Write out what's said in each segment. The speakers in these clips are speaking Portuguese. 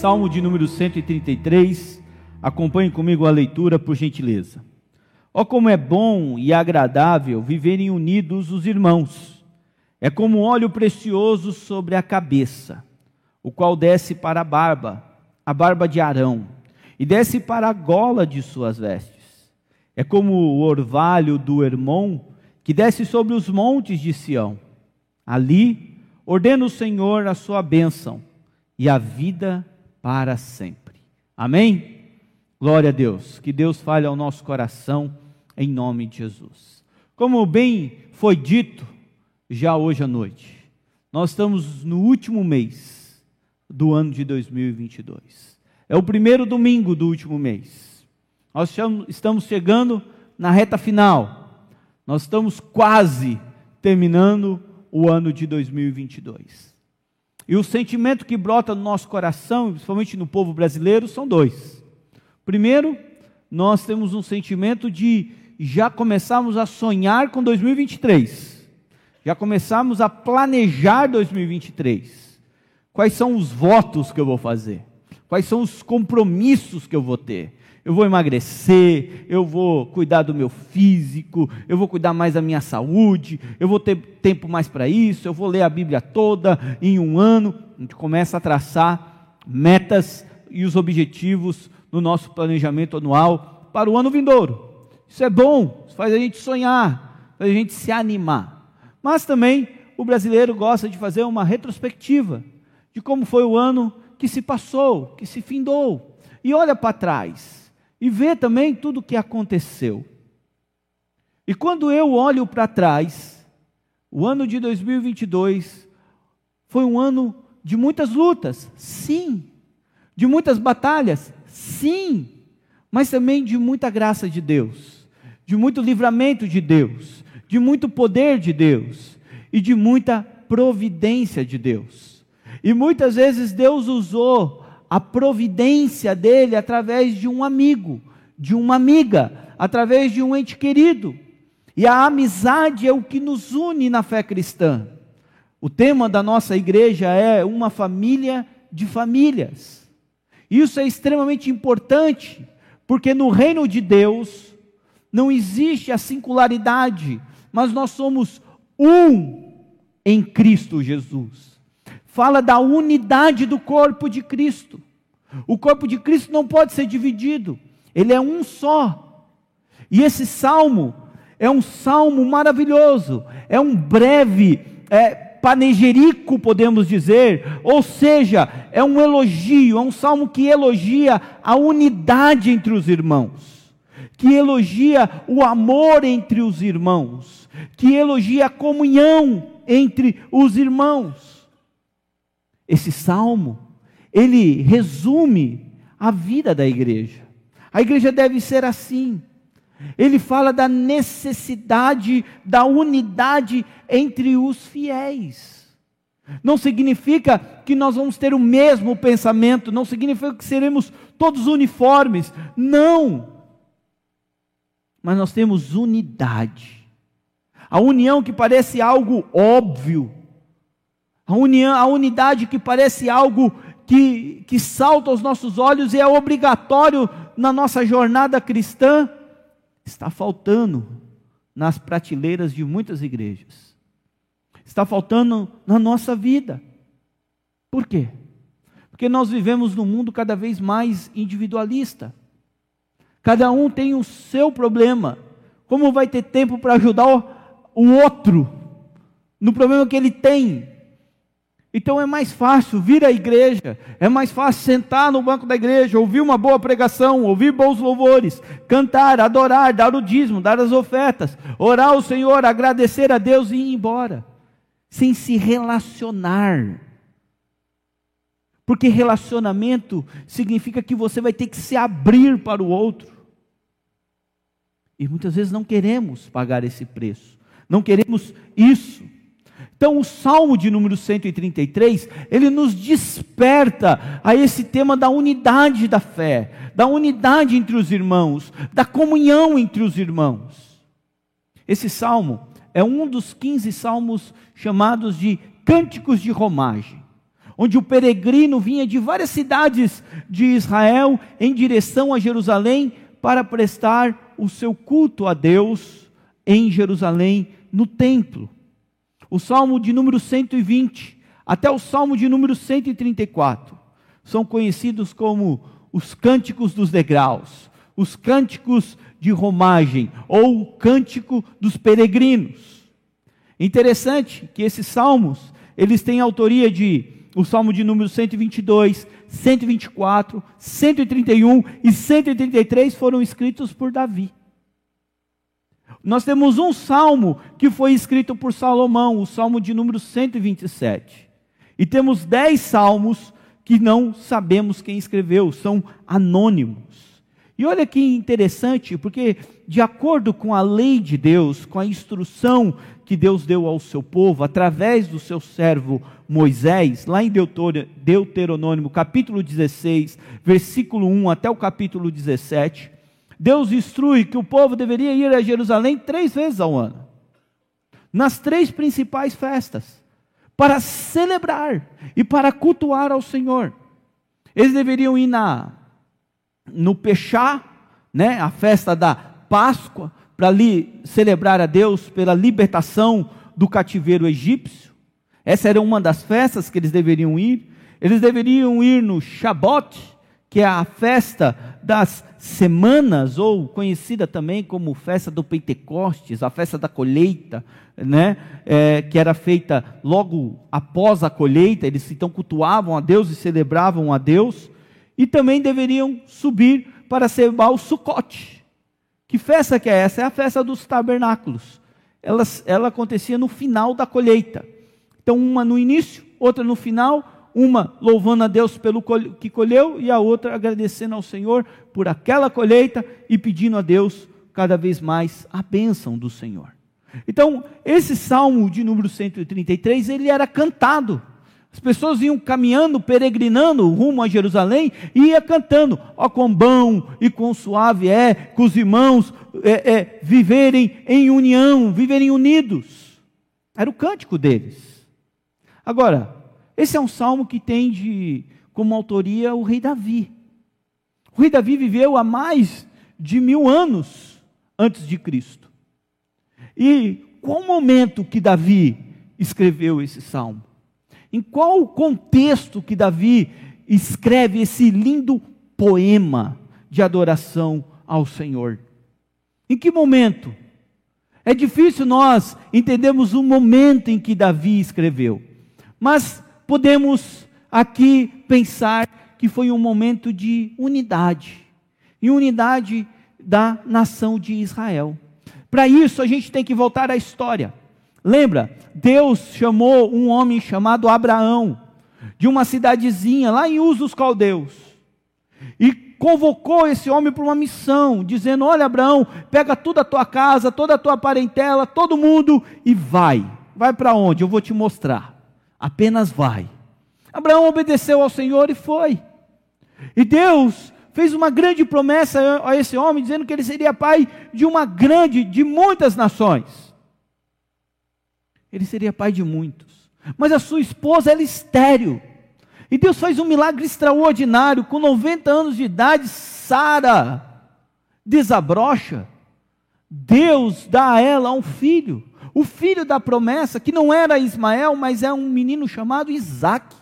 Salmo de número 133. Acompanhe comigo a leitura, por gentileza. Ó, oh, como é bom e agradável viverem unidos os irmãos. É como óleo precioso sobre a cabeça, o qual desce para a barba, a barba de Arão, e desce para a gola de suas vestes. É como o orvalho do Hermon, que desce sobre os montes de Sião. Ali ordena o Senhor a sua bênção e a vida para sempre. Amém? Glória a Deus. Que Deus fale ao nosso coração em nome de Jesus. Como bem foi dito já hoje à noite, nós estamos no último mês do ano de 2022. É o primeiro domingo do último mês. Nós estamos chegando na reta final. Nós estamos quase terminando o ano de 2022. E o sentimento que brota no nosso coração, principalmente no povo brasileiro, são dois. Primeiro, nós temos um sentimento de já começarmos a sonhar com 2023. Já começarmos a planejar 2023. Quais são os votos que eu vou fazer? Quais são os compromissos que eu vou ter? Eu vou emagrecer, eu vou cuidar do meu físico, eu vou cuidar mais da minha saúde, eu vou ter tempo mais para isso, eu vou ler a Bíblia toda em um ano. A gente começa a traçar metas e os objetivos no nosso planejamento anual para o ano vindouro. Isso é bom, isso faz a gente sonhar, faz a gente se animar. Mas também o brasileiro gosta de fazer uma retrospectiva de como foi o ano que se passou, que se findou, e olha para trás e ver também tudo o que aconteceu. E quando eu olho para trás, o ano de 2022 foi um ano de muitas lutas, sim, de muitas batalhas, sim, mas também de muita graça de Deus, de muito livramento de Deus, de muito poder de Deus e de muita providência de Deus. E muitas vezes Deus usou a providência dele através de um amigo, de uma amiga, através de um ente querido. E a amizade é o que nos une na fé cristã. O tema da nossa igreja é uma família de famílias. Isso é extremamente importante, porque no reino de Deus não existe a singularidade, mas nós somos um em Cristo Jesus fala da unidade do corpo de Cristo. O corpo de Cristo não pode ser dividido, ele é um só. E esse salmo é um salmo maravilhoso, é um breve é, panegirico, podemos dizer, ou seja, é um elogio, é um salmo que elogia a unidade entre os irmãos, que elogia o amor entre os irmãos, que elogia a comunhão entre os irmãos. Esse salmo, ele resume a vida da igreja. A igreja deve ser assim. Ele fala da necessidade da unidade entre os fiéis. Não significa que nós vamos ter o mesmo pensamento, não significa que seremos todos uniformes. Não. Mas nós temos unidade. A união que parece algo óbvio, a união, a unidade que parece algo que, que salta aos nossos olhos e é obrigatório na nossa jornada cristã, está faltando nas prateleiras de muitas igrejas. Está faltando na nossa vida. Por quê? Porque nós vivemos num mundo cada vez mais individualista. Cada um tem o seu problema. Como vai ter tempo para ajudar o outro no problema que ele tem? Então é mais fácil vir à igreja, é mais fácil sentar no banco da igreja, ouvir uma boa pregação, ouvir bons louvores, cantar, adorar, dar o dízimo, dar as ofertas, orar ao Senhor, agradecer a Deus e ir embora, sem se relacionar. Porque relacionamento significa que você vai ter que se abrir para o outro. E muitas vezes não queremos pagar esse preço, não queremos isso. Então, o Salmo de número 133, ele nos desperta a esse tema da unidade da fé, da unidade entre os irmãos, da comunhão entre os irmãos. Esse salmo é um dos 15 salmos chamados de cânticos de romagem, onde o peregrino vinha de várias cidades de Israel em direção a Jerusalém para prestar o seu culto a Deus em Jerusalém, no templo. O salmo de número 120 até o salmo de número 134 são conhecidos como os cânticos dos degraus, os cânticos de romagem ou o cântico dos peregrinos. Interessante que esses salmos, eles têm autoria de o salmo de número 122, 124, 131 e 133 foram escritos por Davi. Nós temos um salmo que foi escrito por Salomão, o salmo de número 127. E temos dez salmos que não sabemos quem escreveu, são anônimos. E olha que interessante, porque de acordo com a lei de Deus, com a instrução que Deus deu ao seu povo, através do seu servo Moisés, lá em Deuteronômio capítulo 16, versículo 1 até o capítulo 17, Deus instrui que o povo deveria ir a Jerusalém três vezes ao ano, nas três principais festas, para celebrar e para cultuar ao Senhor. Eles deveriam ir na, no Pechá, né, a festa da Páscoa, para ali celebrar a Deus pela libertação do cativeiro egípcio. Essa era uma das festas que eles deveriam ir. Eles deveriam ir no Shabat, que é a festa das semanas, ou conhecida também como festa do Pentecostes, a festa da colheita, né? É, que era feita logo após a colheita, eles então cultuavam a Deus e celebravam a Deus, e também deveriam subir para celebrar o Sucote. Que festa que é essa? É a festa dos tabernáculos. Ela, ela acontecia no final da colheita. Então, uma no início, outra no final, uma louvando a Deus pelo que colheu e a outra agradecendo ao Senhor por aquela colheita e pedindo a Deus cada vez mais a bênção do Senhor. Então, esse salmo de número 133, ele era cantado. As pessoas iam caminhando, peregrinando rumo a Jerusalém e ia cantando, ó quão bom e quão suave é com os irmãos é, é, viverem em união, viverem unidos. Era o cântico deles. Agora, esse é um salmo que tem de, como autoria o rei Davi. O rei Davi viveu há mais de mil anos antes de Cristo. E qual momento que Davi escreveu esse salmo? Em qual contexto que Davi escreve esse lindo poema de adoração ao Senhor? Em que momento? É difícil nós entendermos o momento em que Davi escreveu, mas podemos aqui pensar que foi um momento de unidade, e unidade da nação de Israel. Para isso, a gente tem que voltar à história. Lembra? Deus chamou um homem chamado Abraão, de uma cidadezinha lá em Uz dos Caldeus, e convocou esse homem para uma missão, dizendo: Olha, Abraão, pega toda a tua casa, toda a tua parentela, todo mundo e vai. Vai para onde? Eu vou te mostrar. Apenas vai. Abraão obedeceu ao Senhor e foi. E Deus fez uma grande promessa a esse homem, dizendo que ele seria pai de uma grande, de muitas nações. Ele seria pai de muitos. Mas a sua esposa era estéril. E Deus faz um milagre extraordinário. Com 90 anos de idade, Sara desabrocha. Deus dá a ela um filho o filho da promessa, que não era Ismael, mas é um menino chamado Isaac.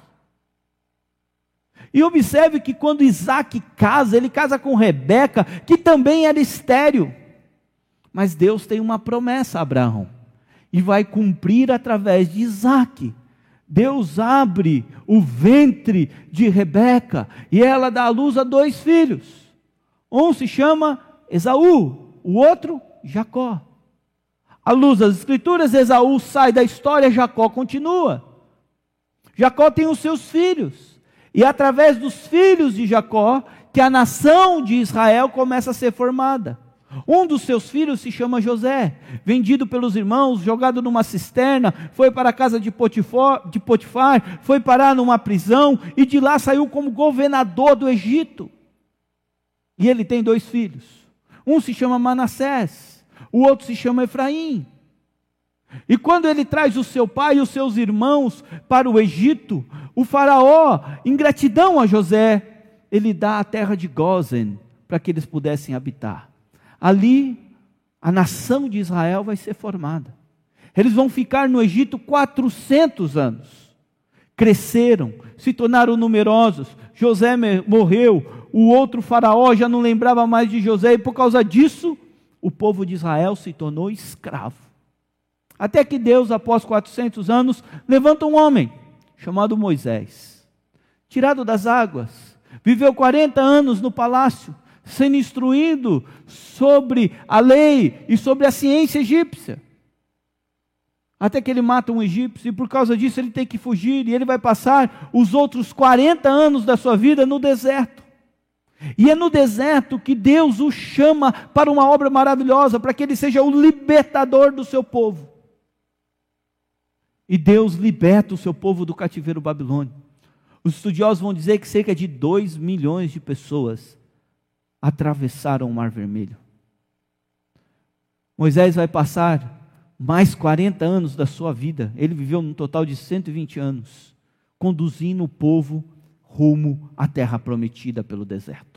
E observe que quando Isaac casa, ele casa com Rebeca, que também era estéril. Mas Deus tem uma promessa a Abraão, e vai cumprir através de Isaac. Deus abre o ventre de Rebeca, e ela dá à luz a dois filhos. Um se chama Esaú, o outro Jacó. À luz das Escrituras, Esaú sai da história, Jacó continua. Jacó tem os seus filhos, e é através dos filhos de Jacó que a nação de Israel começa a ser formada. Um dos seus filhos se chama José, vendido pelos irmãos, jogado numa cisterna, foi para a casa de Potifar, de Potifar, foi parar numa prisão e de lá saiu como governador do Egito. E ele tem dois filhos. Um se chama Manassés o outro se chama Efraim. E quando ele traz o seu pai e os seus irmãos para o Egito, O Faraó, em gratidão a José, ele dá a terra de Gozen para que eles pudessem habitar. Ali, a nação de Israel vai ser formada. Eles vão ficar no Egito 400 anos. Cresceram, se tornaram numerosos. José morreu, o outro faraó já não lembrava mais de José, e por causa disso, o povo de Israel se tornou escravo. Até que Deus, após 400 anos, levanta um homem chamado Moisés, tirado das águas, viveu 40 anos no palácio, sendo instruído sobre a lei e sobre a ciência egípcia. Até que ele mata um egípcio e por causa disso ele tem que fugir e ele vai passar os outros 40 anos da sua vida no deserto. E é no deserto que Deus o chama para uma obra maravilhosa, para que ele seja o libertador do seu povo. E Deus liberta o seu povo do cativeiro babilônico. Os estudiosos vão dizer que cerca de 2 milhões de pessoas atravessaram o Mar Vermelho. Moisés vai passar mais 40 anos da sua vida. Ele viveu num total de 120 anos, conduzindo o povo rumo à terra prometida pelo deserto.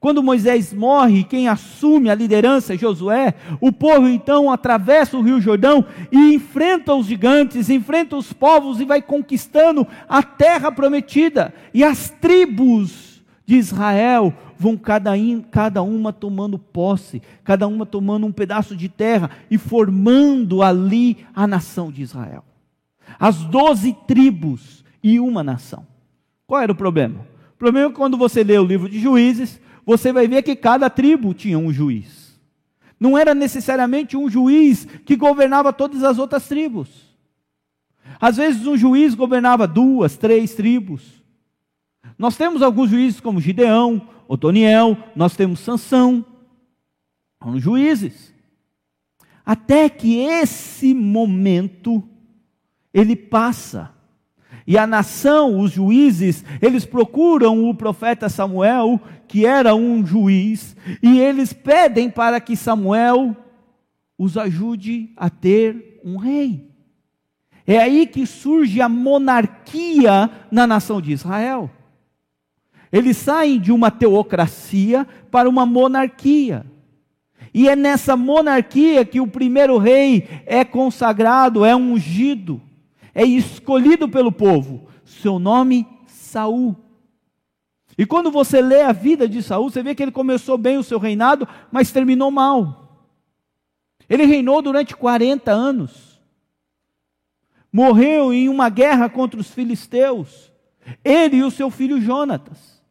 Quando Moisés morre, quem assume a liderança é Josué, o povo então atravessa o Rio Jordão e enfrenta os gigantes, enfrenta os povos e vai conquistando a terra prometida. E as tribos de Israel vão cada, cada uma tomando posse, cada uma tomando um pedaço de terra e formando ali a nação de Israel. As doze tribos e uma nação. Qual era o problema? O problema é quando você lê o livro de Juízes, você vai ver que cada tribo tinha um juiz. Não era necessariamente um juiz que governava todas as outras tribos. Às vezes um juiz governava duas, três tribos. Nós temos alguns juízes como Gideão, Otoniel, nós temos Sansão, são juízes. Até que esse momento ele passa. E a nação, os juízes, eles procuram o profeta Samuel, que era um juiz, e eles pedem para que Samuel os ajude a ter um rei. É aí que surge a monarquia na nação de Israel. Eles saem de uma teocracia para uma monarquia. E é nessa monarquia que o primeiro rei é consagrado, é ungido é escolhido pelo povo. Seu nome, Saul. E quando você lê a vida de Saul, você vê que ele começou bem o seu reinado, mas terminou mal. Ele reinou durante 40 anos. Morreu em uma guerra contra os filisteus. Ele e o seu filho Jonatas.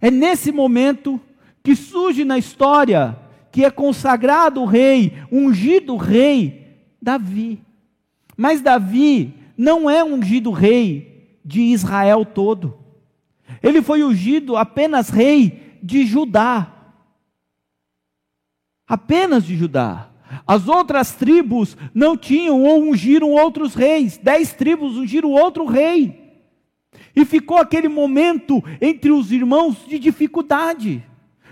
É nesse momento que surge na história que é consagrado o rei, ungido rei, Davi. Mas Davi não é ungido rei de Israel todo. Ele foi ungido apenas rei de Judá. Apenas de Judá. As outras tribos não tinham ou ungiram outros reis. Dez tribos ungiram outro rei. E ficou aquele momento entre os irmãos de dificuldade.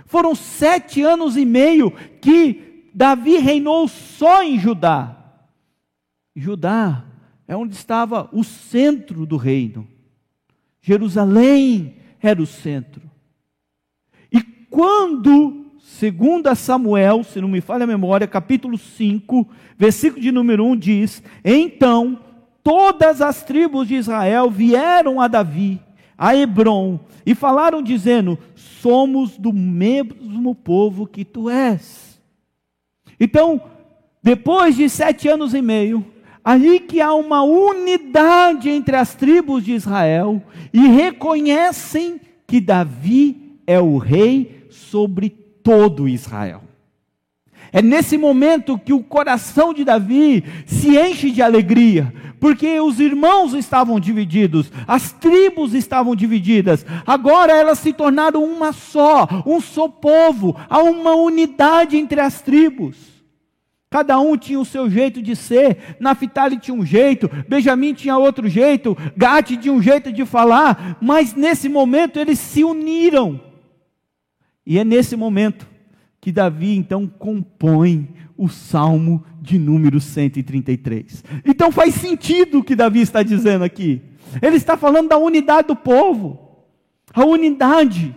Foram sete anos e meio que Davi reinou só em Judá. Judá é onde estava o centro do reino. Jerusalém era o centro. E quando, segundo Samuel, se não me falha a memória, capítulo 5, versículo de número 1 diz: Então todas as tribos de Israel vieram a Davi, a Hebron, e falaram dizendo: Somos do mesmo povo que tu és. Então, depois de sete anos e meio, aí que há uma unidade entre as tribos de Israel e reconhecem que Davi é o rei sobre todo Israel. É nesse momento que o coração de Davi se enche de alegria, porque os irmãos estavam divididos, as tribos estavam divididas, agora elas se tornaram uma só, um só povo, há uma unidade entre as tribos. Cada um tinha o seu jeito de ser. Naphtali tinha um jeito, Benjamim tinha outro jeito, Gate tinha um jeito de falar, mas nesse momento eles se uniram. E é nesse momento que Davi então compõe o Salmo de número 133. Então faz sentido o que Davi está dizendo aqui. Ele está falando da unidade do povo. A unidade.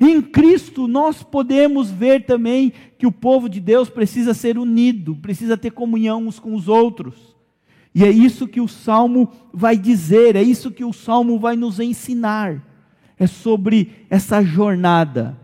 Em Cristo nós podemos ver também que o povo de Deus precisa ser unido, precisa ter comunhão uns com os outros. E é isso que o salmo vai dizer, é isso que o salmo vai nos ensinar. É sobre essa jornada.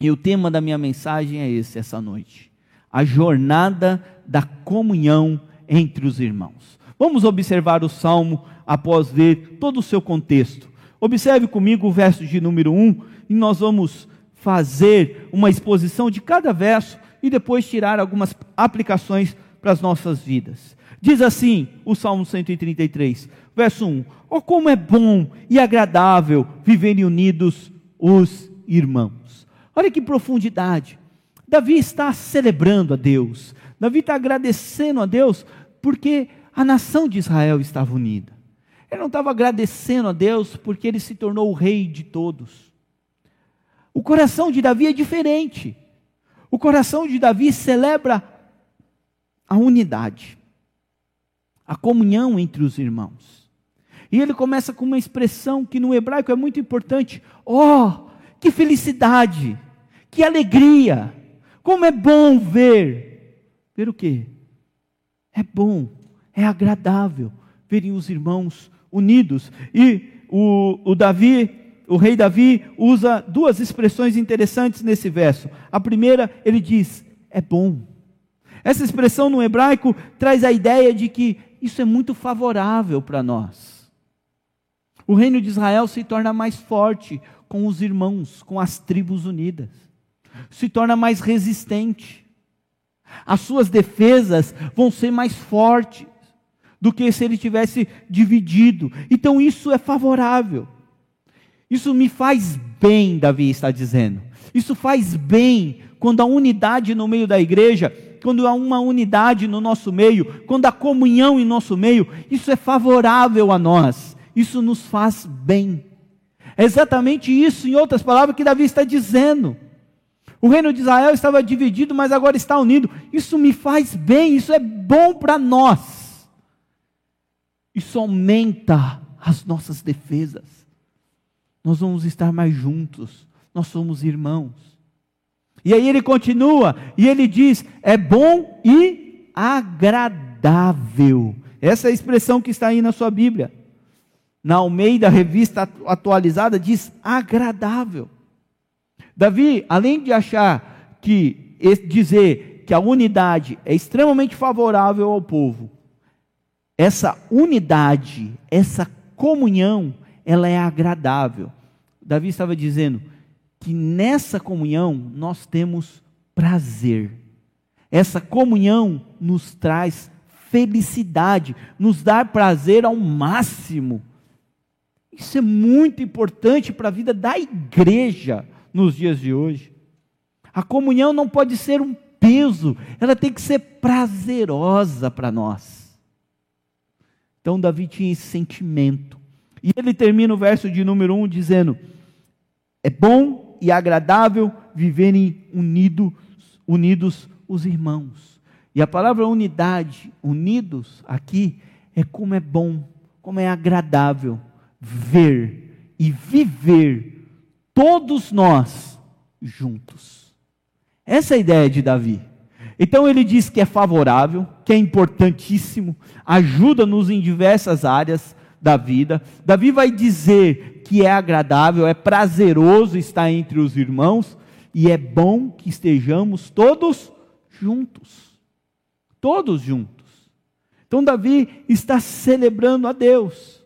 E o tema da minha mensagem é esse essa noite: a jornada da comunhão entre os irmãos. Vamos observar o salmo após ver todo o seu contexto. Observe comigo o verso de número 1 e nós vamos fazer uma exposição de cada verso e depois tirar algumas aplicações para as nossas vidas. Diz assim o Salmo 133, verso 1: Oh, como é bom e agradável viverem unidos os irmãos. Olha que profundidade. Davi está celebrando a Deus, Davi está agradecendo a Deus porque a nação de Israel estava unida. Ele não estava agradecendo a Deus porque ele se tornou o rei de todos. O coração de Davi é diferente. O coração de Davi celebra a unidade a comunhão entre os irmãos. E ele começa com uma expressão que no hebraico é muito importante: Oh, que felicidade, que alegria, como é bom ver. Ver o quê? É bom, é agradável verem os irmãos unidos. E o, o Davi, o rei Davi, usa duas expressões interessantes nesse verso. A primeira, ele diz: é bom. Essa expressão no hebraico traz a ideia de que isso é muito favorável para nós. O reino de Israel se torna mais forte com os irmãos, com as tribos unidas, se torna mais resistente. As suas defesas vão ser mais fortes do que se ele tivesse dividido. Então isso é favorável. Isso me faz bem, Davi está dizendo. Isso faz bem quando a unidade no meio da igreja quando há uma unidade no nosso meio, quando há comunhão em nosso meio, isso é favorável a nós, isso nos faz bem. É exatamente isso, em outras palavras, que Davi está dizendo. O reino de Israel estava dividido, mas agora está unido. Isso me faz bem, isso é bom para nós. Isso aumenta as nossas defesas. Nós vamos estar mais juntos, nós somos irmãos. E aí ele continua, e ele diz: é bom e agradável. Essa é a expressão que está aí na sua Bíblia. Na Almeida, revista atualizada, diz agradável. Davi, além de achar que dizer que a unidade é extremamente favorável ao povo, essa unidade, essa comunhão, ela é agradável. Davi estava dizendo: que nessa comunhão nós temos prazer. Essa comunhão nos traz felicidade, nos dá prazer ao máximo. Isso é muito importante para a vida da igreja nos dias de hoje. A comunhão não pode ser um peso, ela tem que ser prazerosa para nós. Então, Davi tinha esse sentimento. E ele termina o verso de número 1 dizendo: É bom e agradável viverem unidos, os irmãos. E a palavra unidade, unidos, aqui, é como é bom, como é agradável ver e viver todos nós juntos. Essa é a ideia de Davi. Então ele diz que é favorável, que é importantíssimo, ajuda-nos em diversas áreas da vida. Davi vai dizer que é agradável, é prazeroso estar entre os irmãos e é bom que estejamos todos juntos. Todos juntos. Então, Davi está celebrando a Deus.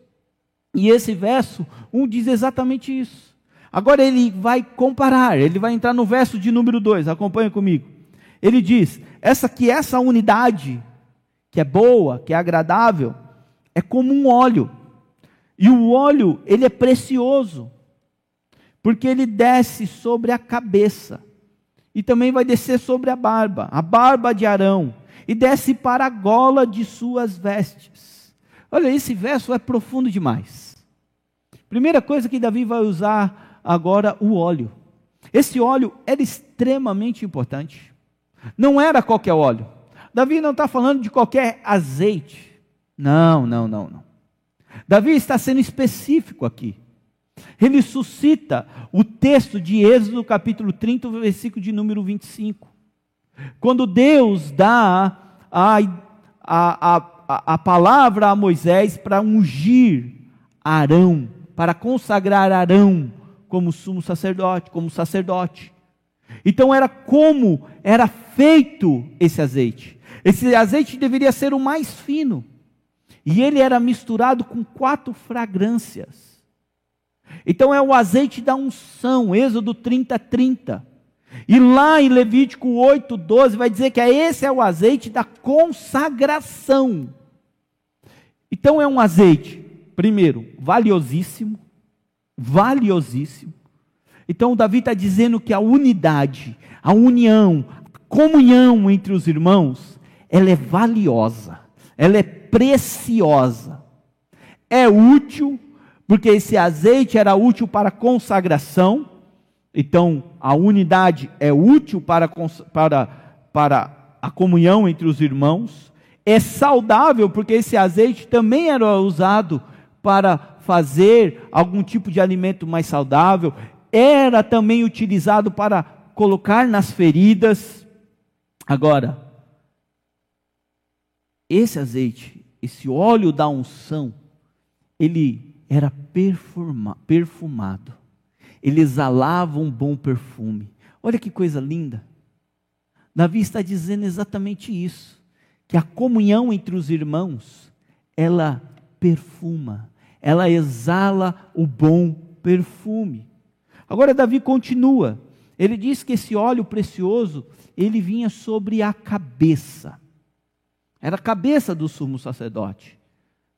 E esse verso, um diz exatamente isso. Agora ele vai comparar, ele vai entrar no verso de número 2, acompanha comigo. Ele diz: essa que essa unidade, que é boa, que é agradável, é como um óleo e o óleo, ele é precioso, porque ele desce sobre a cabeça, e também vai descer sobre a barba, a barba de Arão, e desce para a gola de suas vestes. Olha, esse verso é profundo demais. Primeira coisa que Davi vai usar agora, o óleo. Esse óleo era extremamente importante. Não era qualquer óleo. Davi não está falando de qualquer azeite. Não, não, não, não. Davi está sendo específico aqui. Ele suscita o texto de Êxodo, capítulo 30, versículo de número 25. Quando Deus dá a, a, a, a palavra a Moisés para ungir Arão, para consagrar Arão como sumo sacerdote, como sacerdote. Então era como era feito esse azeite. Esse azeite deveria ser o mais fino. E ele era misturado com quatro fragrâncias. Então é o azeite da unção, Êxodo 30, 30. E lá em Levítico 8, 12, vai dizer que esse é o azeite da consagração. Então é um azeite, primeiro, valiosíssimo, valiosíssimo. Então Davi está dizendo que a unidade, a união, a comunhão entre os irmãos, ela é valiosa, ela é preciosa, é útil, porque esse azeite era útil para consagração, então a unidade é útil para, para, para a comunhão entre os irmãos, é saudável, porque esse azeite também era usado para fazer algum tipo de alimento mais saudável, era também utilizado para colocar nas feridas. Agora, esse azeite, esse óleo da unção, ele era perfuma, perfumado, ele exalava um bom perfume. Olha que coisa linda. Davi está dizendo exatamente isso que a comunhão entre os irmãos, ela perfuma, ela exala o bom perfume. Agora Davi continua. Ele diz que esse óleo precioso, ele vinha sobre a cabeça. Era a cabeça do sumo sacerdote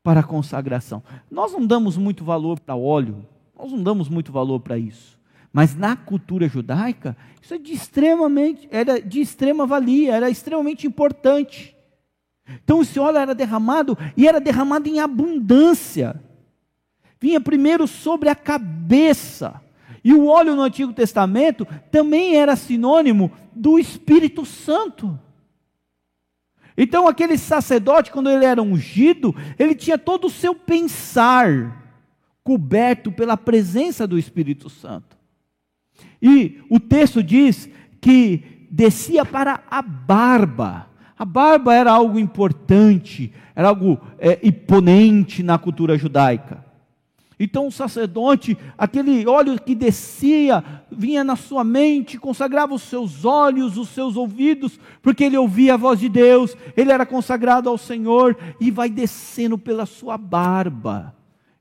para a consagração. Nós não damos muito valor para óleo, nós não damos muito valor para isso. Mas na cultura judaica, isso é de extremamente, era de extrema valia, era extremamente importante. Então esse óleo era derramado e era derramado em abundância. Vinha primeiro sobre a cabeça. E o óleo no Antigo Testamento também era sinônimo do Espírito Santo. Então aquele sacerdote, quando ele era ungido, ele tinha todo o seu pensar coberto pela presença do Espírito Santo. E o texto diz que descia para a barba. A barba era algo importante, era algo é, imponente na cultura judaica. Então o sacerdote, aquele óleo que descia, vinha na sua mente, consagrava os seus olhos, os seus ouvidos, porque ele ouvia a voz de Deus, ele era consagrado ao Senhor e vai descendo pela sua barba.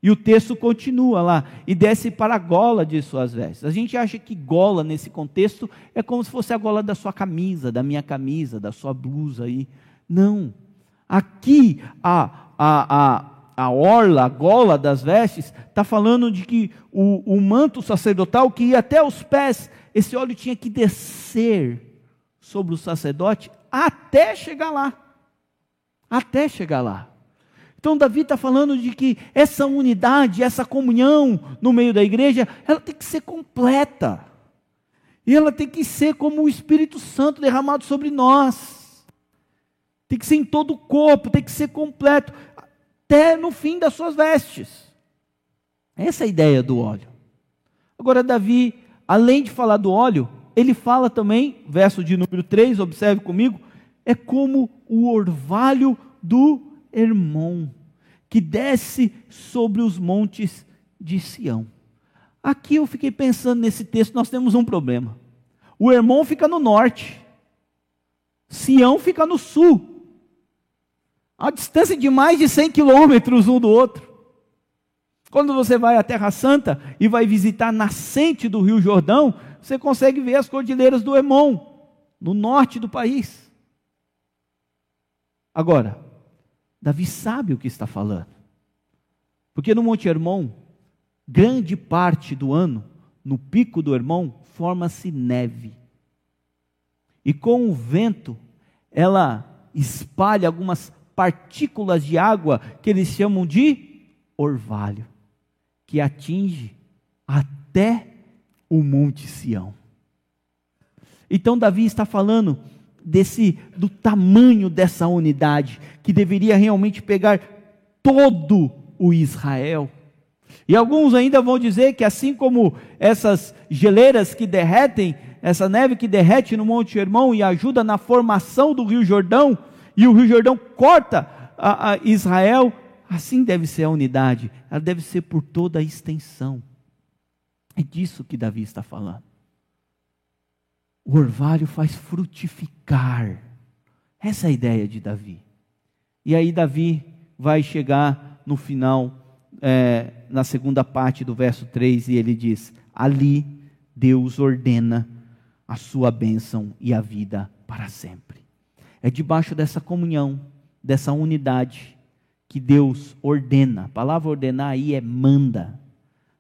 E o texto continua lá, e desce para a gola de suas vestes. A gente acha que gola nesse contexto é como se fosse a gola da sua camisa, da minha camisa, da sua blusa aí. Não. Aqui a, a, a, a orla, a gola das vestes, está falando de que o, o manto sacerdotal que ia até os pés, esse óleo tinha que descer sobre o sacerdote até chegar lá. Até chegar lá. Então Davi está falando de que essa unidade, essa comunhão no meio da igreja, ela tem que ser completa. E ela tem que ser como o Espírito Santo derramado sobre nós. Tem que ser em todo o corpo, tem que ser completo, até no fim das suas vestes. Essa é a ideia do óleo. Agora, Davi, além de falar do óleo, ele fala também, verso de número 3, observe comigo, é como o orvalho do Hermon, que desce sobre os montes de Sião. Aqui eu fiquei pensando nesse texto, nós temos um problema. O Hermon fica no norte, Sião fica no sul, a distância de mais de 100 quilômetros um do outro. Quando você vai à Terra Santa e vai visitar a nascente do Rio Jordão, você consegue ver as cordilheiras do Hermon, no norte do país. Agora, Davi sabe o que está falando. Porque no Monte Hermon, grande parte do ano, no pico do Hermon, forma-se neve. E com o vento, ela espalha algumas partículas de água que eles chamam de orvalho, que atinge até o Monte Sião. Então Davi está falando desse do tamanho dessa unidade, que deveria realmente pegar todo o Israel. E alguns ainda vão dizer que assim como essas geleiras que derretem, essa neve que derrete no Monte Hermão e ajuda na formação do Rio Jordão, e o Rio Jordão corta a, a Israel, assim deve ser a unidade, ela deve ser por toda a extensão. É disso que Davi está falando. O orvalho faz frutificar. Essa é a ideia de Davi. E aí Davi vai chegar no final é, na segunda parte do verso 3, e ele diz: Ali Deus ordena a sua bênção e a vida para sempre. É debaixo dessa comunhão, dessa unidade, que Deus ordena. A palavra ordenar aí é manda.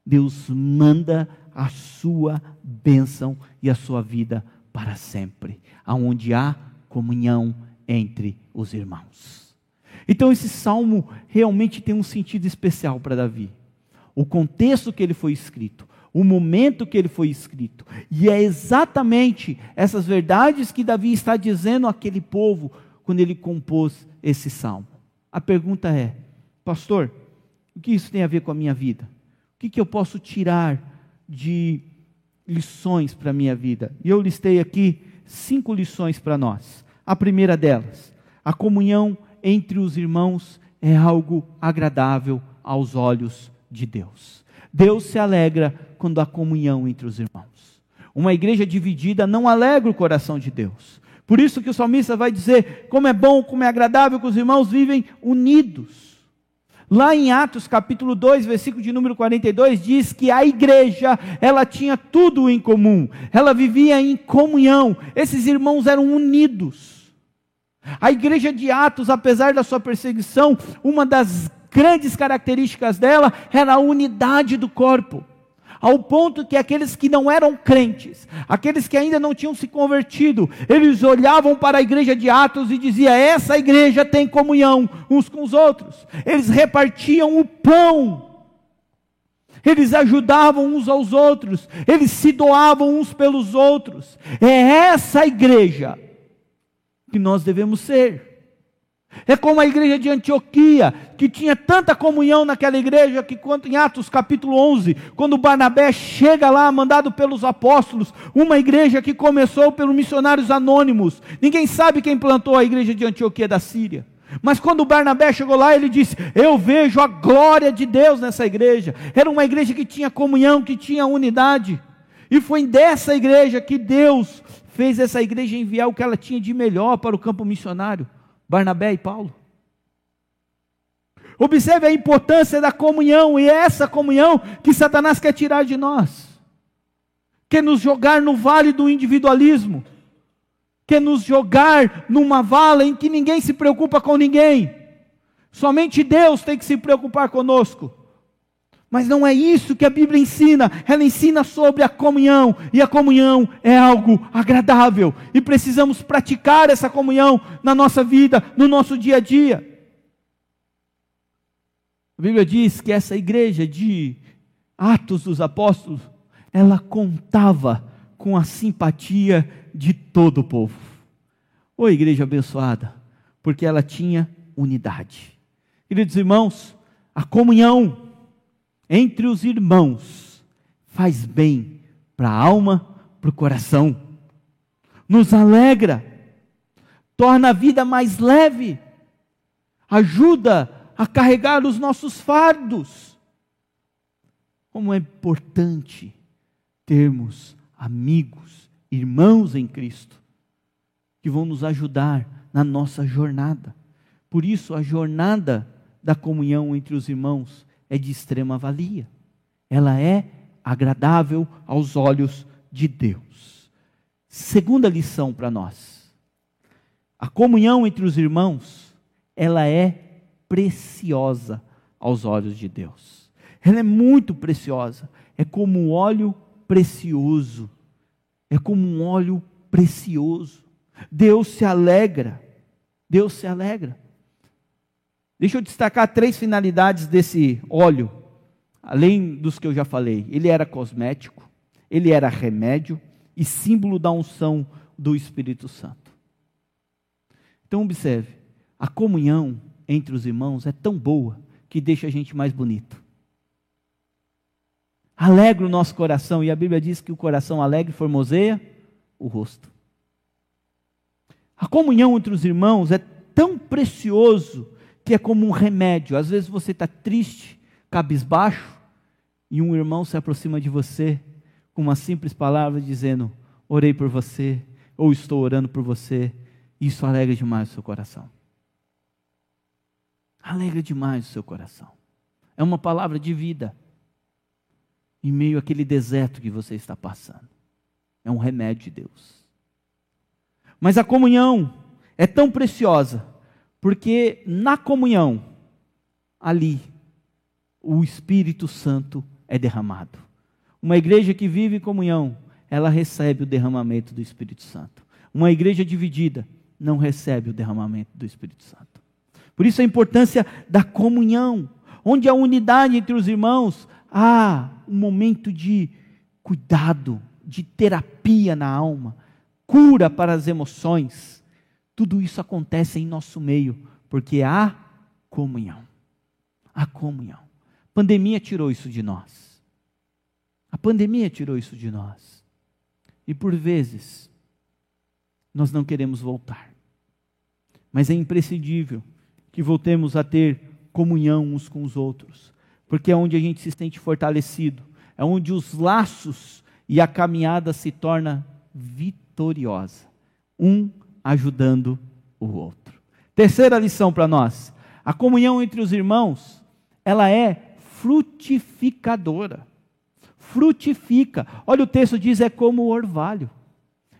Deus manda a sua bênção e a sua vida para sempre, aonde há comunhão entre os irmãos. Então esse salmo realmente tem um sentido especial para Davi. O contexto que ele foi escrito, o momento que ele foi escrito. E é exatamente essas verdades que Davi está dizendo àquele povo quando ele compôs esse salmo. A pergunta é: Pastor, o que isso tem a ver com a minha vida? O que, que eu posso tirar de lições para a minha vida? E eu listei aqui cinco lições para nós. A primeira delas, a comunhão entre os irmãos é algo agradável aos olhos de Deus. Deus se alegra quando há comunhão entre os irmãos. Uma igreja dividida não alegra o coração de Deus. Por isso que o salmista vai dizer: como é bom, como é agradável que os irmãos vivem unidos. Lá em Atos capítulo 2, versículo de número 42, diz que a igreja, ela tinha tudo em comum, ela vivia em comunhão, esses irmãos eram unidos. A igreja de Atos, apesar da sua perseguição, uma das grandes características dela era a unidade do corpo. Ao ponto que aqueles que não eram crentes, aqueles que ainda não tinham se convertido, eles olhavam para a igreja de Atos e diziam: essa igreja tem comunhão uns com os outros. Eles repartiam o pão eles ajudavam uns aos outros, eles se doavam uns pelos outros. É essa igreja que nós devemos ser. É como a igreja de Antioquia, que tinha tanta comunhão naquela igreja, que quanto em Atos capítulo 11, quando Barnabé chega lá, mandado pelos apóstolos, uma igreja que começou pelos missionários anônimos, ninguém sabe quem plantou a igreja de Antioquia da Síria. Mas quando Barnabé chegou lá, ele disse: Eu vejo a glória de Deus nessa igreja. Era uma igreja que tinha comunhão, que tinha unidade. E foi dessa igreja que Deus fez essa igreja enviar o que ela tinha de melhor para o campo missionário, Barnabé e Paulo. Observe a importância da comunhão, e essa comunhão que Satanás quer tirar de nós, quer nos jogar no vale do individualismo, quer nos jogar numa vala em que ninguém se preocupa com ninguém, somente Deus tem que se preocupar conosco. Mas não é isso que a Bíblia ensina. Ela ensina sobre a comunhão. E a comunhão é algo agradável. E precisamos praticar essa comunhão na nossa vida, no nosso dia a dia. A Bíblia diz que essa igreja de Atos dos Apóstolos, ela contava com a simpatia de todo o povo. Ô igreja abençoada, porque ela tinha unidade. Queridos irmãos, a comunhão entre os irmãos faz bem para a alma, para o coração, nos alegra, torna a vida mais leve, ajuda a carregar os nossos fardos. Como é importante termos amigos, irmãos em Cristo, que vão nos ajudar na nossa jornada. Por isso, a jornada da comunhão entre os irmãos é de extrema valia. Ela é agradável aos olhos de Deus. Segunda lição para nós. A comunhão entre os irmãos, ela é preciosa aos olhos de Deus. Ela é muito preciosa. É como um óleo precioso. É como um óleo precioso. Deus se alegra. Deus se alegra. Deixa eu destacar três finalidades desse óleo, além dos que eu já falei. Ele era cosmético, ele era remédio e símbolo da unção do Espírito Santo. Então, observe: a comunhão entre os irmãos é tão boa que deixa a gente mais bonito. Alegra o nosso coração, e a Bíblia diz que o coração alegre formoseia o rosto. A comunhão entre os irmãos é tão precioso que é como um remédio. Às vezes você está triste, cabisbaixo, e um irmão se aproxima de você com uma simples palavra dizendo: Orei por você, ou estou orando por você. Isso alegra demais o seu coração. Alegra demais o seu coração. É uma palavra de vida em meio àquele deserto que você está passando. É um remédio de Deus. Mas a comunhão é tão preciosa, porque na comunhão, ali, o Espírito Santo é derramado. Uma igreja que vive em comunhão, ela recebe o derramamento do Espírito Santo. Uma igreja dividida não recebe o derramamento do Espírito Santo. Por isso a importância da comunhão, onde a unidade entre os irmãos, há um momento de cuidado, de terapia na alma, cura para as emoções. Tudo isso acontece em nosso meio, porque há comunhão. A comunhão. A pandemia tirou isso de nós. A pandemia tirou isso de nós. E por vezes, nós não queremos voltar. Mas é imprescindível que voltemos a ter comunhão uns com os outros, porque é onde a gente se sente fortalecido, é onde os laços e a caminhada se torna vitoriosa, um ajudando o outro. Terceira lição para nós: a comunhão entre os irmãos, ela é frutificadora. Frutifica. Olha o texto diz é como o orvalho.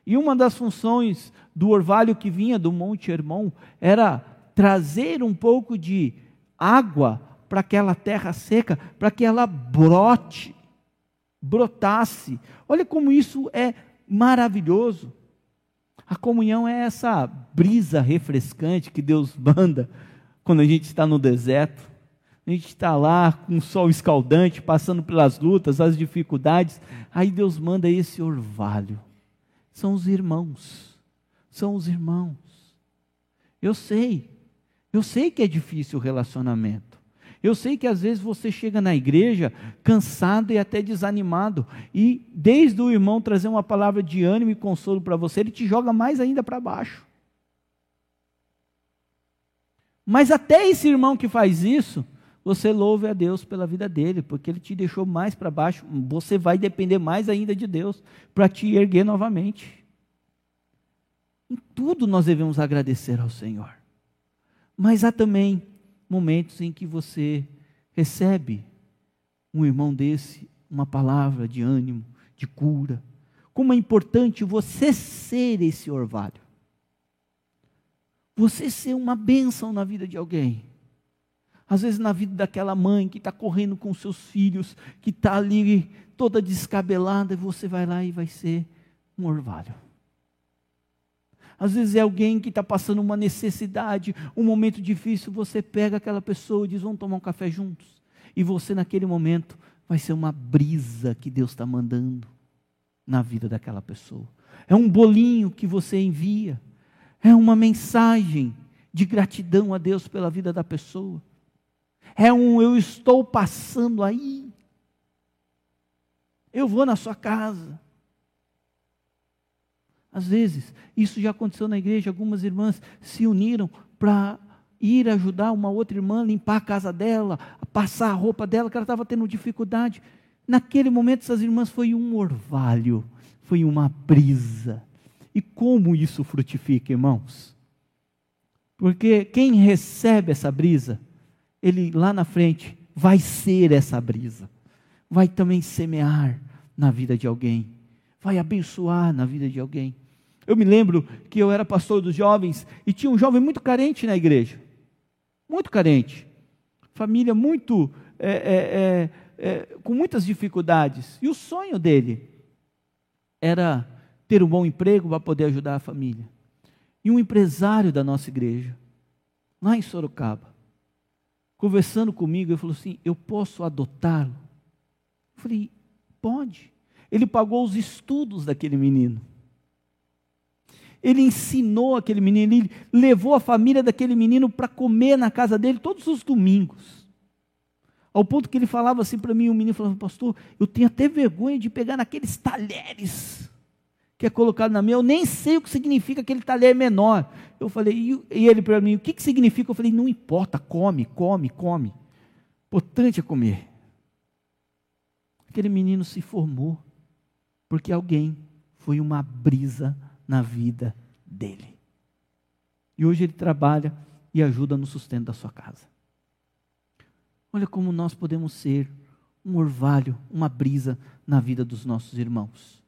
E uma das funções do orvalho que vinha do Monte Hermon era trazer um pouco de água para aquela terra seca, para que ela brote, brotasse. Olha como isso é maravilhoso. A comunhão é essa brisa refrescante que Deus manda quando a gente está no deserto. A gente está lá com o sol escaldante, passando pelas lutas, as dificuldades. Aí Deus manda esse orvalho. São os irmãos. São os irmãos. Eu sei eu sei que é difícil o relacionamento. Eu sei que às vezes você chega na igreja cansado e até desanimado, e desde o irmão trazer uma palavra de ânimo e consolo para você, ele te joga mais ainda para baixo. Mas até esse irmão que faz isso, você louve a Deus pela vida dele, porque ele te deixou mais para baixo, você vai depender mais ainda de Deus para te erguer novamente. Em tudo nós devemos agradecer ao Senhor. Mas há também momentos em que você recebe um irmão desse, uma palavra de ânimo, de cura. Como é importante você ser esse orvalho. Você ser uma bênção na vida de alguém. Às vezes na vida daquela mãe que está correndo com seus filhos, que está ali toda descabelada, e você vai lá e vai ser um orvalho. Às vezes é alguém que está passando uma necessidade, um momento difícil, você pega aquela pessoa e diz: Vamos tomar um café juntos. E você, naquele momento, vai ser uma brisa que Deus está mandando na vida daquela pessoa. É um bolinho que você envia, é uma mensagem de gratidão a Deus pela vida da pessoa. É um eu estou passando aí. Eu vou na sua casa. Às vezes, isso já aconteceu na igreja, algumas irmãs se uniram para ir ajudar uma outra irmã a limpar a casa dela, a passar a roupa dela, que ela estava tendo dificuldade. Naquele momento, essas irmãs foi um orvalho, foi uma brisa. E como isso frutifica, irmãos? Porque quem recebe essa brisa, ele lá na frente vai ser essa brisa, vai também semear na vida de alguém, vai abençoar na vida de alguém. Eu me lembro que eu era pastor dos jovens e tinha um jovem muito carente na igreja. Muito carente. Família muito. É, é, é, é, com muitas dificuldades. E o sonho dele era ter um bom emprego para poder ajudar a família. E um empresário da nossa igreja, lá em Sorocaba, conversando comigo, ele falou assim: Eu posso adotá-lo? Eu falei: Pode. Ele pagou os estudos daquele menino ele ensinou aquele menino, ele levou a família daquele menino para comer na casa dele todos os domingos. Ao ponto que ele falava assim para mim, o menino falava, pastor, eu tenho até vergonha de pegar naqueles talheres que é colocado na minha, eu nem sei o que significa aquele talher menor. Eu falei, e, ele para mim, o que, que significa? Eu falei, não importa, come, come, come. Importante é comer. Aquele menino se formou porque alguém foi uma brisa na vida dele. E hoje ele trabalha e ajuda no sustento da sua casa. Olha como nós podemos ser um orvalho, uma brisa na vida dos nossos irmãos.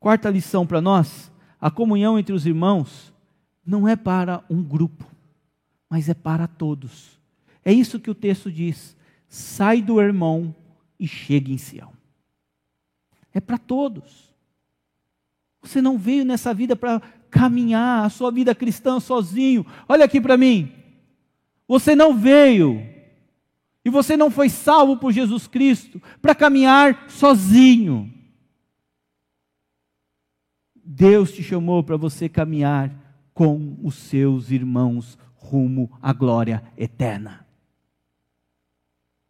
Quarta lição para nós: a comunhão entre os irmãos não é para um grupo, mas é para todos. É isso que o texto diz: sai do irmão e chega em Sião. É para todos. Você não veio nessa vida para caminhar a sua vida cristã sozinho. Olha aqui para mim. Você não veio e você não foi salvo por Jesus Cristo para caminhar sozinho. Deus te chamou para você caminhar com os seus irmãos rumo à glória eterna.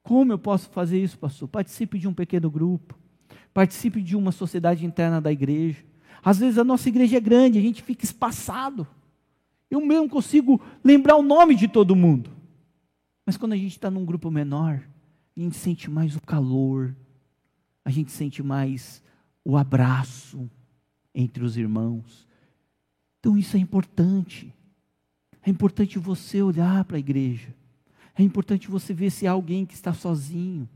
Como eu posso fazer isso, pastor? Participe de um pequeno grupo, participe de uma sociedade interna da igreja. Às vezes a nossa igreja é grande, a gente fica espaçado. Eu mesmo consigo lembrar o nome de todo mundo. Mas quando a gente está num grupo menor, a gente sente mais o calor, a gente sente mais o abraço, entre os irmãos. Então isso é importante. É importante você olhar para a igreja. É importante você ver se há alguém que está sozinho.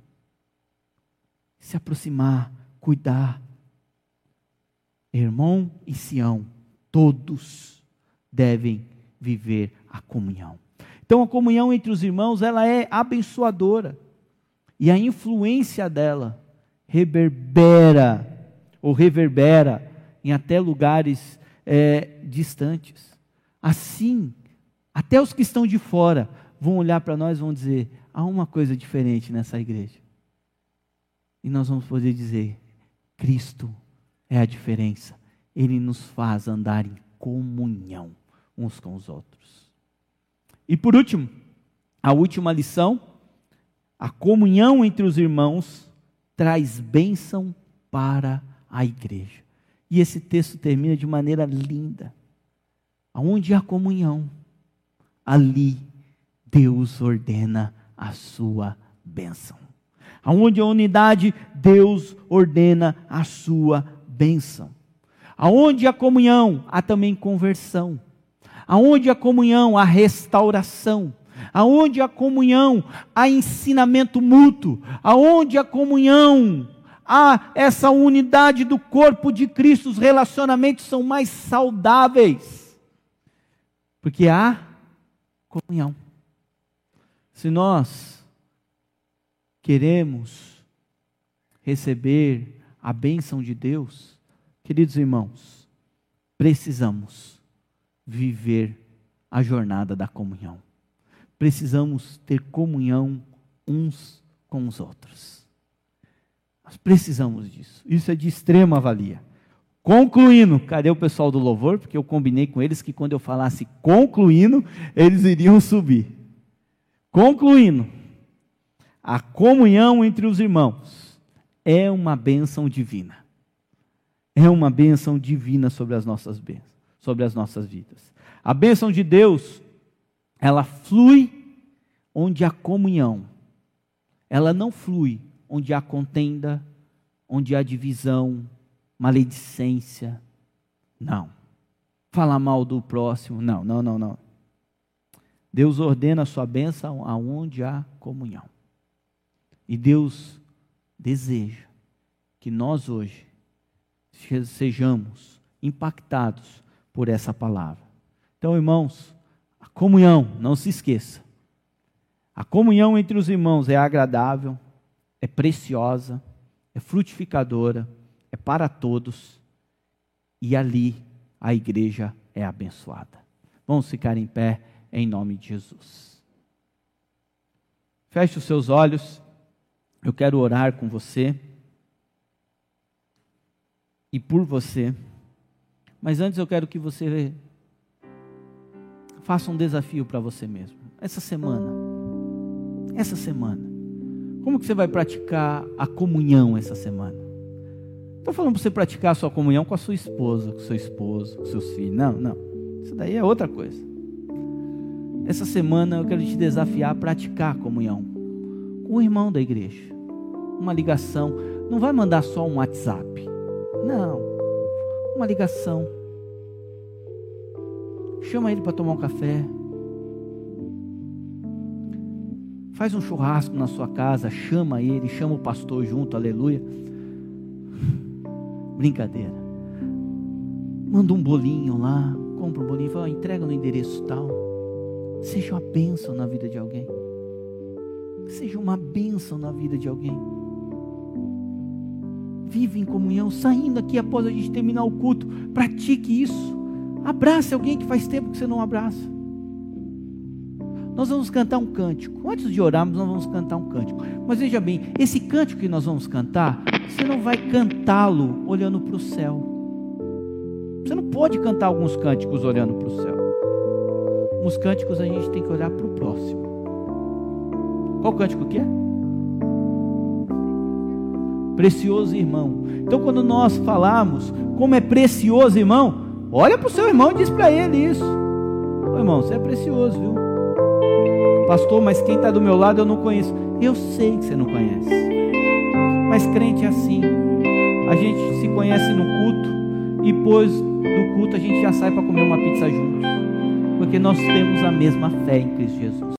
Se aproximar, cuidar. Irmão e Sião, todos devem viver a comunhão. Então a comunhão entre os irmãos, ela é abençoadora. E a influência dela reverbera ou reverbera em até lugares é, distantes. Assim, até os que estão de fora vão olhar para nós e vão dizer: há uma coisa diferente nessa igreja. E nós vamos poder dizer: Cristo é a diferença. Ele nos faz andar em comunhão uns com os outros. E por último, a última lição: a comunhão entre os irmãos traz bênção para a igreja. E esse texto termina de maneira linda. Aonde há comunhão, ali Deus ordena a sua bênção. Aonde há unidade, Deus ordena a sua bênção. Aonde há comunhão, há também conversão. Aonde há comunhão, há restauração. Aonde há comunhão, há ensinamento mútuo. Aonde há comunhão, há essa unidade do corpo de Cristo, os relacionamentos são mais saudáveis. Porque há comunhão. Se nós queremos receber a bênção de Deus, queridos irmãos, precisamos viver a jornada da comunhão. Precisamos ter comunhão uns com os outros. Nós precisamos disso. Isso é de extrema valia. Concluindo, cadê o pessoal do louvor? Porque eu combinei com eles que quando eu falasse concluindo, eles iriam subir. Concluindo, a comunhão entre os irmãos é uma bênção divina. É uma bênção divina sobre as nossas bênçãos, sobre as nossas vidas. A bênção de Deus, ela flui onde há comunhão. Ela não flui onde há contenda, onde há divisão, maledicência. Não. Falar mal do próximo. Não, não, não, não. Deus ordena a sua bênção aonde há comunhão. E Deus deseja que nós hoje sejamos impactados por essa palavra. Então, irmãos, a comunhão, não se esqueça. A comunhão entre os irmãos é agradável, é preciosa, é frutificadora, é para todos, e ali a igreja é abençoada. Vamos ficar em pé em nome de Jesus. Feche os seus olhos, eu quero orar com você e por você, mas antes eu quero que você faça um desafio para você mesmo. Essa semana, essa semana, Como que você vai praticar a comunhão essa semana? Estou falando para você praticar a sua comunhão com a sua esposa, com o seu esposo, com seus filhos. Não, não. Isso daí é outra coisa. Essa semana eu quero te desafiar a praticar a comunhão o irmão da igreja. Uma ligação. Não vai mandar só um WhatsApp. Não. Uma ligação. Chama ele para tomar um café. Faz um churrasco na sua casa, chama ele, chama o pastor junto, aleluia. Brincadeira. Manda um bolinho lá, compra um bolinho, fala, entrega no endereço tal. Seja uma bênção na vida de alguém. Seja uma bênção na vida de alguém. Vive em comunhão, saindo aqui após a gente terminar o culto. Pratique isso. Abrace alguém que faz tempo que você não abraça. Nós vamos cantar um cântico. Antes de orarmos, nós vamos cantar um cântico. Mas veja bem, esse cântico que nós vamos cantar, você não vai cantá-lo olhando para o céu. Você não pode cantar alguns cânticos olhando para o céu. Uns cânticos a gente tem que olhar para o próximo. Qual cântico que é? Precioso irmão. Então, quando nós falamos como é precioso irmão, olha para o seu irmão e diz para ele isso. Ô, irmão, você é precioso, viu? Pastor, mas quem está do meu lado eu não conheço. Eu sei que você não conhece. Mas crente é assim. A gente se conhece no culto e depois do culto a gente já sai para comer uma pizza juntos. Porque nós temos a mesma fé em Cristo Jesus.